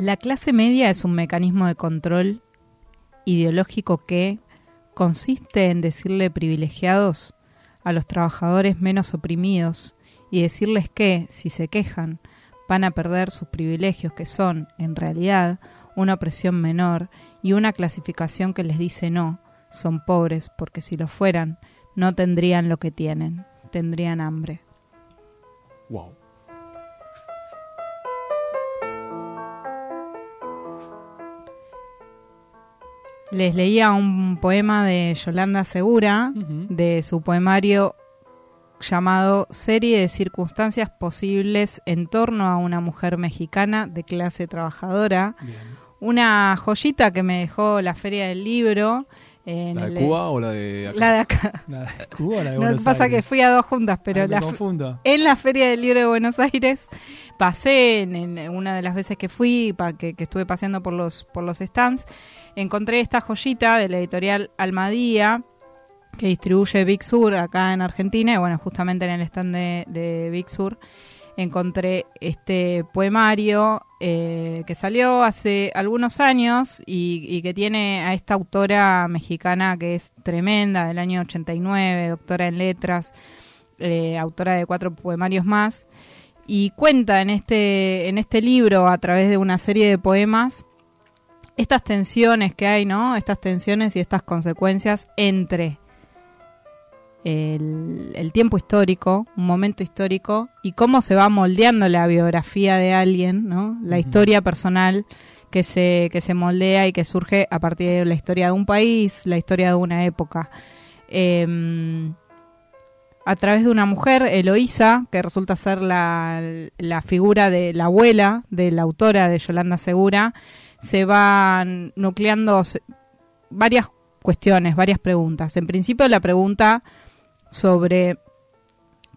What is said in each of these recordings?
La clase media es un mecanismo de control ideológico que consiste en decirle privilegiados a los trabajadores menos oprimidos y decirles que, si se quejan, van a perder sus privilegios que son, en realidad, una opresión menor y una clasificación que les dice no, son pobres porque si lo fueran, no tendrían lo que tienen, tendrían hambre. Wow. Les leía un poema de Yolanda Segura, de su poemario llamado Serie de circunstancias posibles en torno a una mujer mexicana de clase trabajadora. Bien. Una joyita que me dejó la Feria del Libro. En ¿La el- de Cuba o la de acá? La de acá. ¿La de Cuba o la de No, Buenos pasa que Aires? fui a dos juntas, pero Ay, me la, confundo. en la Feria del Libro de Buenos Aires pasé en, en una de las veces que fui, pa- que, que estuve paseando por los, por los stands, encontré esta joyita de la editorial Almadía que distribuye Big Sur acá en Argentina y bueno, justamente en el stand de, de Big Sur encontré este poemario eh, que salió hace algunos años y, que tiene a esta autora mexicana que es tremenda, del año 89, doctora en letras, eh, autora de cuatro poemarios más, y cuenta en este, en este libro, a través de una serie de poemas, estas tensiones que hay, ¿no? Estas tensiones y estas consecuencias entre el, el tiempo histórico, un momento histórico, y cómo se va moldeando la biografía de alguien, ¿no? La historia personal que se, que se moldea y que surge a partir de la historia de un país, la historia de una época. Em, a través de una mujer, Eloísa, que resulta ser la, la figura de la abuela de la autora de Yolanda Segura, se van nucleando varias cuestiones, varias preguntas. En principio la pregunta sobre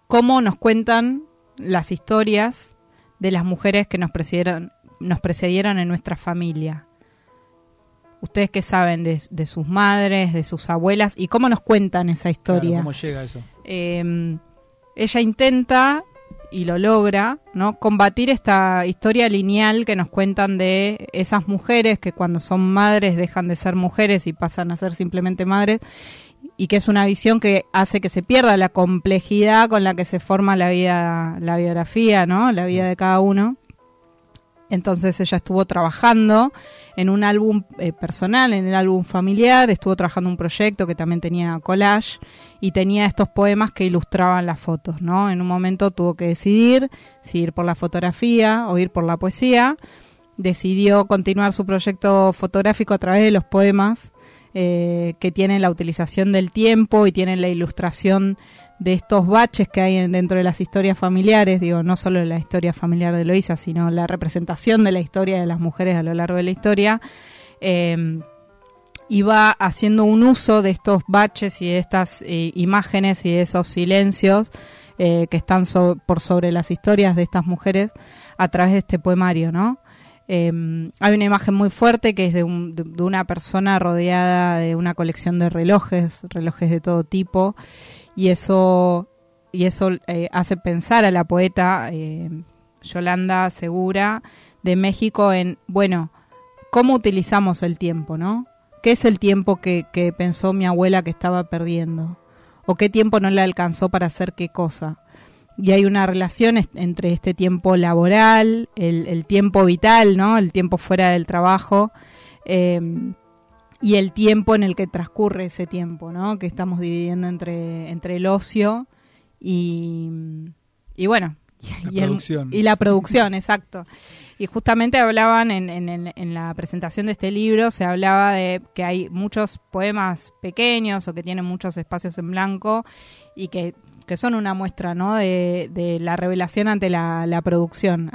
cómo nos cuentan las historias de las mujeres que nos precedieron, nos precedieron en nuestra familia. Ustedes qué saben de, de sus madres, de sus abuelas y cómo nos cuentan esa Claro, historia. ¿Cómo llega eso? Eh, ella intenta y lo logra, ¿no? Combatir esta historia lineal que nos cuentan de esas mujeres que cuando son madres dejan de ser mujeres y pasan a ser simplemente madres y que es una visión que hace que se pierda la complejidad con la que se forma la vida, la biografía, ¿no? La vida de cada uno. Entonces ella estuvo trabajando en un álbum eh, personal, en el álbum familiar, estuvo trabajando un proyecto que también tenía collage y tenía estos poemas que ilustraban las fotos, ¿no? En un momento tuvo que decidir si ir por la fotografía o ir por la poesía. Decidió continuar su proyecto fotográfico a través de los poemas eh, que tienen la utilización del tiempo y tienen la ilustración de estos baches que hay en- dentro de las historias familiares, digo, no solo la historia familiar de Loisa, sino la representación de la historia de las mujeres a lo largo de la historia. Eh, y va haciendo un uso de estos baches y de estas eh, imágenes y de esos silencios que están por sobre las historias de estas mujeres a través de este poemario, ¿no? Eh, hay una imagen muy fuerte que es de, un- de- una persona rodeada de una colección de relojes, relojes de todo tipo, y eso, y eso eh, hace pensar a la poeta eh, Yolanda Segura de México en, bueno, cómo utilizamos el tiempo, ¿no? ¿Qué es el tiempo que, que pensó mi abuela que estaba perdiendo? ¿O qué tiempo no le alcanzó para hacer qué cosa? Y hay una relación est- entre este tiempo laboral, el, el tiempo vital, ¿no? El tiempo fuera del trabajo eh, y el tiempo en el que transcurre ese tiempo, ¿no? Que estamos dividiendo entre, entre el ocio y, y bueno, La y, el- producción. y la producción, exacto. Y justamente hablaban en- en- en la presentación de este libro, se hablaba de que hay muchos poemas pequeños o que tienen muchos espacios en blanco y que, que son una muestra ¿no? de, de la revelación ante la, la producción,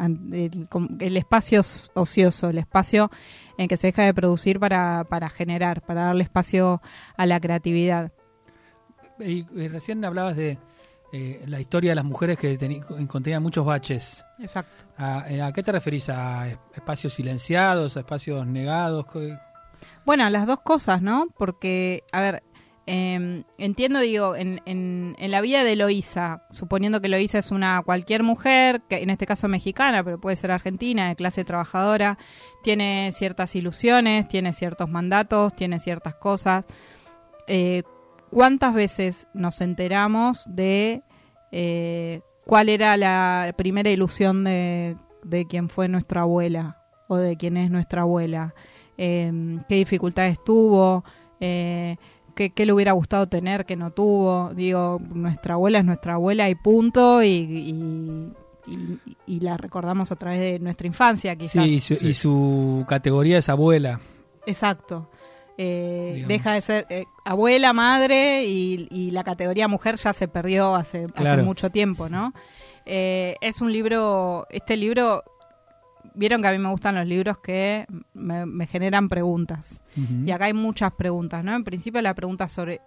el, espacio ocioso, el espacio en que se deja de producir para, para generar, para darle espacio a la creatividad. Y, y recién hablabas de eh, la historia de las mujeres que contenían muchos baches. Exacto. ¿A, eh, ¿a qué te referís? ¿A es- espacios silenciados? ¿A espacios negados? ¿Qué- Bueno, las dos cosas, ¿no? Porque, a ver, eh, entiendo, digo, en, en, la vida de Eloísa, suponiendo que Eloísa es una cualquier mujer, que en este caso mexicana, pero puede ser argentina, de clase trabajadora, tiene ciertas ilusiones, tiene ciertos mandatos, tiene ciertas cosas. Eh, ¿Cuántas veces nos enteramos de eh, cuál era la primera ilusión de, de quién fue nuestra abuela o de quién es nuestra abuela? Eh, ¿Qué dificultades tuvo? Eh, qué, le hubiera gustado tener que no tuvo. Digo, nuestra abuela es nuestra abuela y punto, y, y, la recordamos a través de nuestra infancia, quizás. Sí, y su, categoría es abuela. Exacto. Eh, deja de ser eh, abuela, madre y, la categoría mujer ya se perdió hace, hace mucho tiempo, ¿no? Eh, es un libro, este libro vieron que a mí me gustan los libros que me, generan preguntas. Y acá hay muchas preguntas, ¿no? En principio la pregunta sobre,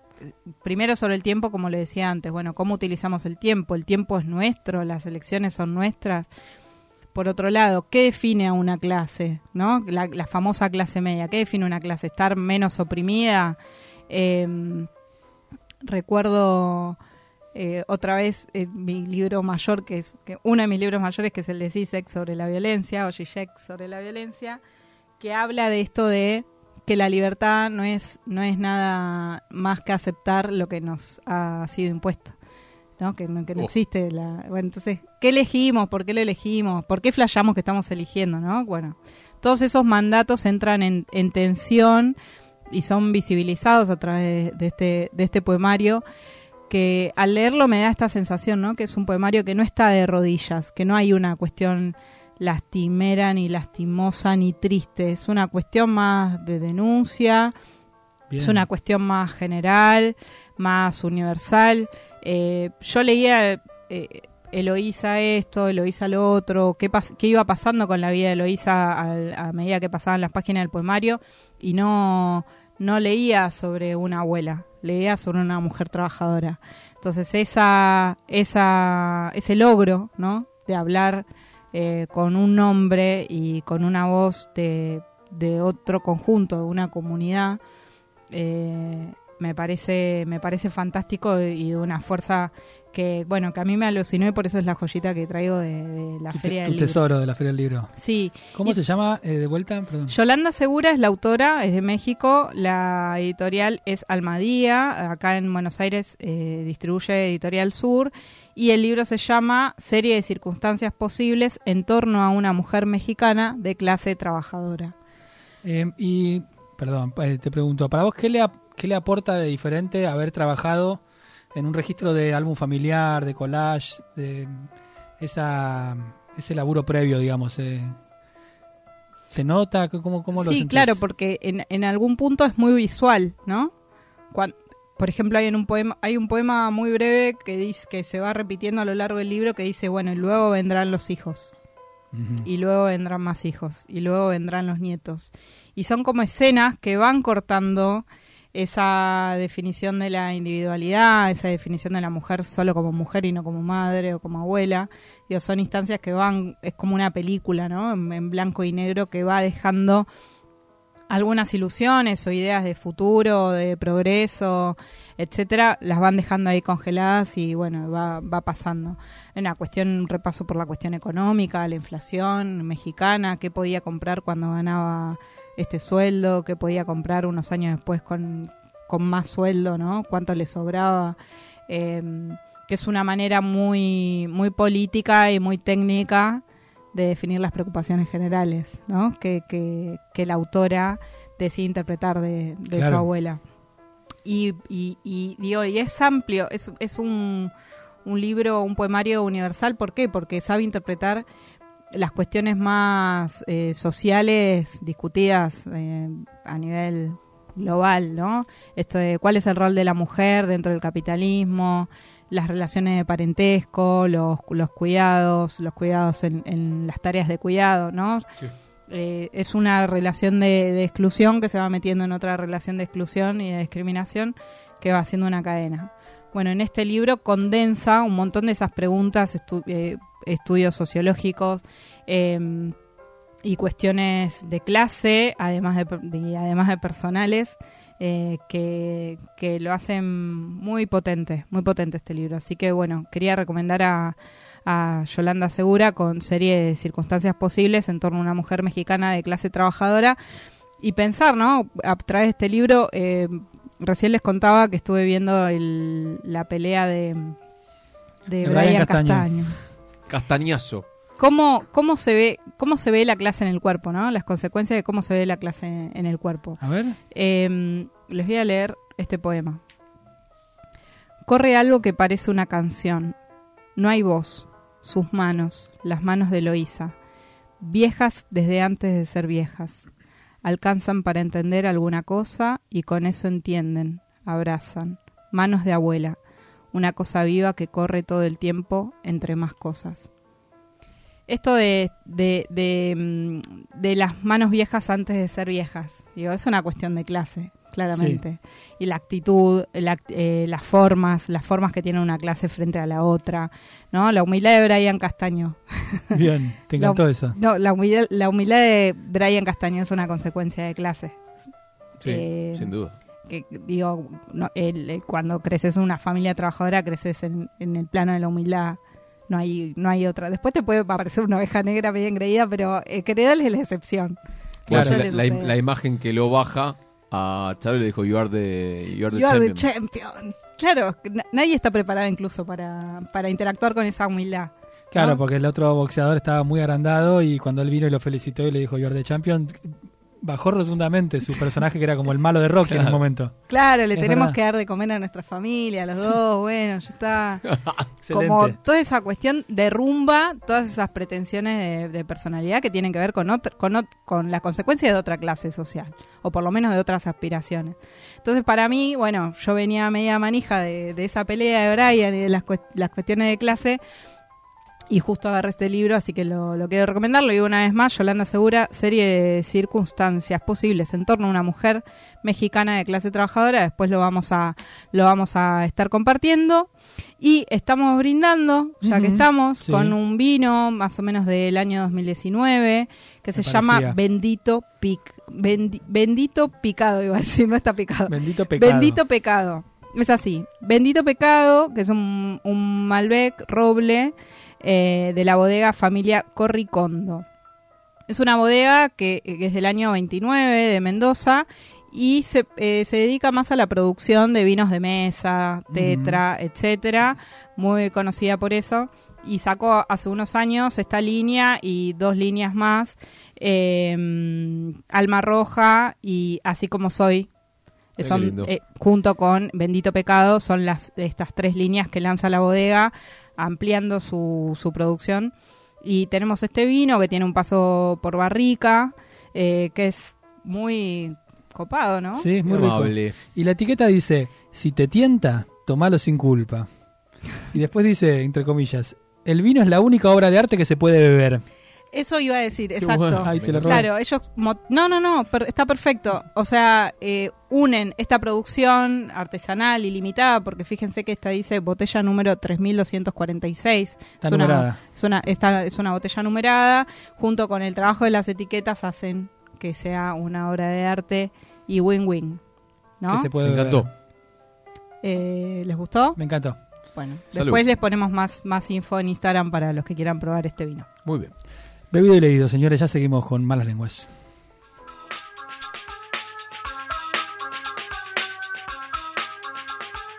primero sobre el tiempo, como le decía antes, bueno, ¿cómo utilizamos el tiempo? El tiempo es nuestro, las elecciones son nuestras. Por otro lado, ¿qué define a una clase? ¿no? La, famosa clase media. ¿Qué define una clase? ¿Estar menos oprimida? Em, recuerdo eh, otra vez eh, mi libro mayor, que es que uno de mis libros mayores, que es el de Zizek sobre la violencia, o Zizek sobre la violencia, que habla de esto de que la libertad no es, no es nada más que aceptar lo que nos ha sido impuesto. ¿no? Que, no, que no existe la... Bueno, entonces, ¿qué elegimos? ¿Por qué lo elegimos? ¿Por qué flashamos que estamos eligiendo? ¿no? Bueno, todos esos mandatos entran en, en tensión y son visibilizados a través de este, de este poemario que al leerlo me da esta sensación, ¿no? Que es un poemario que no está de rodillas, que no hay una cuestión lastimera, ni lastimosa, ni triste. Es una cuestión más de denuncia, es una cuestión más general, más universal. Eh, yo leía eh, Eloísa esto, Eloísa lo otro, qué, qué iba pasando con la vida de Eloísa a, a medida que pasaban las páginas del poemario y no, no leía sobre una abuela, leía sobre una mujer trabajadora. Entonces esa, esa, ese logro, ¿no? De hablar eh, con un nombre y con una voz de, de otro conjunto, de una comunidad, eh, me parece, me parece fantástico y de una fuerza que, bueno, que a mí me alucinó y por eso es la joyita que traigo de, la Feria del Libro. Tu tesoro de la Feria del Libro. Sí. ¿Cómo se llama eh, de vuelta? Perdón. Yolanda Segura es la autora, es de México, la editorial es Almadía, acá en Buenos Aires eh, distribuye Editorial Sur y el libro se llama Serie de circunstancias posibles en torno a una mujer mexicana de clase trabajadora. Eh, y, perdón, te pregunto, ¿para vos qué le, qué le aporta de diferente haber trabajado en un registro de álbum familiar, de collage, de esa, ese laburo previo, digamos. Eh, ¿Se nota? ¿Cómo, cómo lo Sí, claro, porque en, en, algún punto es muy visual, ¿no? por ejemplo, hay, en un poema, hay un poema muy breve que, dice, que se va repitiendo a lo largo del libro que dice, bueno, y luego vendrán los hijos. Y luego vendrán más hijos. Y luego vendrán los nietos. Y son como escenas que van cortando esa definición de la individualidad, esa definición de la mujer solo como mujer y no como madre o como abuela, digo, son instancias que van, es como una película, ¿no? En, blanco y negro que va dejando algunas ilusiones o ideas de futuro, de progreso, etcétera, las van dejando ahí congeladas y bueno, va, va pasando. Una cuestión, un repaso por la cuestión económica, la inflación mexicana, qué podía comprar cuando ganaba este sueldo que podía comprar unos años después con, con más sueldo, ¿no? Cuánto le sobraba. Em, que es una manera muy, muy política y muy técnica de definir las preocupaciones generales, ¿no? Que, que, la autora decide interpretar de, su abuela. Y, y, y, digo, y es amplio, es, es un, un libro, un poemario universal. ¿Por qué? Porque sabe interpretar las cuestiones más eh, sociales discutidas eh, a nivel global, ¿no? Esto de cuál es el rol de la mujer dentro del capitalismo, las relaciones de parentesco, los, los cuidados, los cuidados en, las tareas de cuidado, ¿no? Eh, es una relación de, de, exclusión que se va metiendo en otra relación de exclusión y de discriminación que va haciendo una cadena. Bueno, en este libro condensa un montón de esas preguntas, estudios sociológicos em, y cuestiones de clase, además de, además de personales, eh, que, que lo hacen muy potente, muy potente este libro. Así que bueno, quería recomendar a, a Yolanda Segura con serie de circunstancias posibles en torno a una mujer mexicana de clase trabajadora y pensar, ¿no? A través de este libro, eh, recién les contaba que estuve viendo el- la pelea de, de De Brian, Brian Castaño. Castaño. Castañazo. ¿Cómo, cómo se ve cómo se ve la clase en el cuerpo, ¿no? Las consecuencias de cómo se ve la clase en el cuerpo. A ver. Eh, les voy a leer este poema. Corre algo que parece una canción. No hay voz. Sus manos, las manos de Eloísa, viejas desde antes de ser viejas, alcanzan para entender alguna cosa y con eso entienden, abrazan. Manos de abuela, una cosa viva que corre todo el tiempo entre más cosas. Esto de, de, de, mm, de las manos viejas antes de ser viejas, digo, es una cuestión de clase, claramente. Y la actitud, la eh, las formas, las formas que tiene una clase frente a la otra, ¿no? La humildad de Brian Castaño. Bien, te La- encantó esa. No, la humildad, la humildad de Brian Castaño es una consecuencia de clase. Sí, Eh, sin duda. Que digo, no, el- el- cuando creces en una familia trabajadora, creces en, en el plano de la humildad. No hay, no hay otra. Después te puede aparecer una oveja negra bien creída, pero en general es la excepción. Claro, la, imagen que lo baja a Charo le dijo, you are the, you are the You are the champion". Claro, na- nadie está preparado incluso para, para interactuar con esa humildad. Claro, ¿no? porque el otro boxeador estaba muy agrandado y cuando él vino y lo felicitó y le dijo You're the champion, bajó rotundamente su personaje que era como el malo de Rocky en un momento. Claro, le Es tenemos verdad. que dar de comer a nuestra familia, a los dos, bueno, ya está. Como toda esa cuestión derrumba todas esas pretensiones de, de personalidad que tienen que ver con, otro- con, con las consecuencias de otra clase social, o por lo menos de otras aspiraciones. Entonces, para mí, bueno, yo venía media manija de, de esa pelea de Brian y de las, cuest- las cuestiones de clase, y justo agarré este libro, así que lo, lo quiero recomendar. Lo digo una vez más, Yolanda Segura, serie de circunstancias posibles en torno a una mujer mexicana de clase trabajadora. Después lo vamos a, lo vamos a estar compartiendo. Y estamos brindando, ya que estamos, sí. con un vino más o menos del año 2019, que se llama. Bendito Pic. Bendi- bendito Picado, iba a decir, no está picado. Bendito pecado. Bendito pecado. Es así. Bendito pecado, que es un, un Malbec roble eh, de la bodega familia Corricondo. Es una bodega que, que es del año 29 de Mendoza y se, eh, se dedica más a la producción de vinos de mesa, tetra, etcétera. Muy conocida por eso. Y sacó hace unos años esta línea y dos líneas más. eh, Alma Roja y Así como soy, son eh, junto con Bendito Pecado son las estas tres líneas que lanza la bodega ampliando su, su producción y tenemos este vino que tiene un paso por barrica eh, que es muy copado no Sí, es muy rico. Y la etiqueta dice, si te tienta, tomalo sin culpa. Y después dice, entre comillas, el vino es la única obra de arte que se puede beber. Eso iba a decir Qué exacto. Ay, te. Claro, ellos... mo- No, no, no, per- está perfecto. O sea, eh, unen esta producción artesanal y limitada, porque fíjense que esta dice botella número 3246. Está es, una, numerada. es, una, esta es una botella numerada. Junto con el trabajo de las etiquetas hacen que sea una obra de arte y win-win. ¿No? Que se puede Me encantó. Eh, ¿Les gustó? Me encantó. Bueno, Salud. después les ponemos más, más info en Instagram para los que quieran probar este vino. Muy bien. Bebido y leído, señores, ya seguimos con malas lenguas.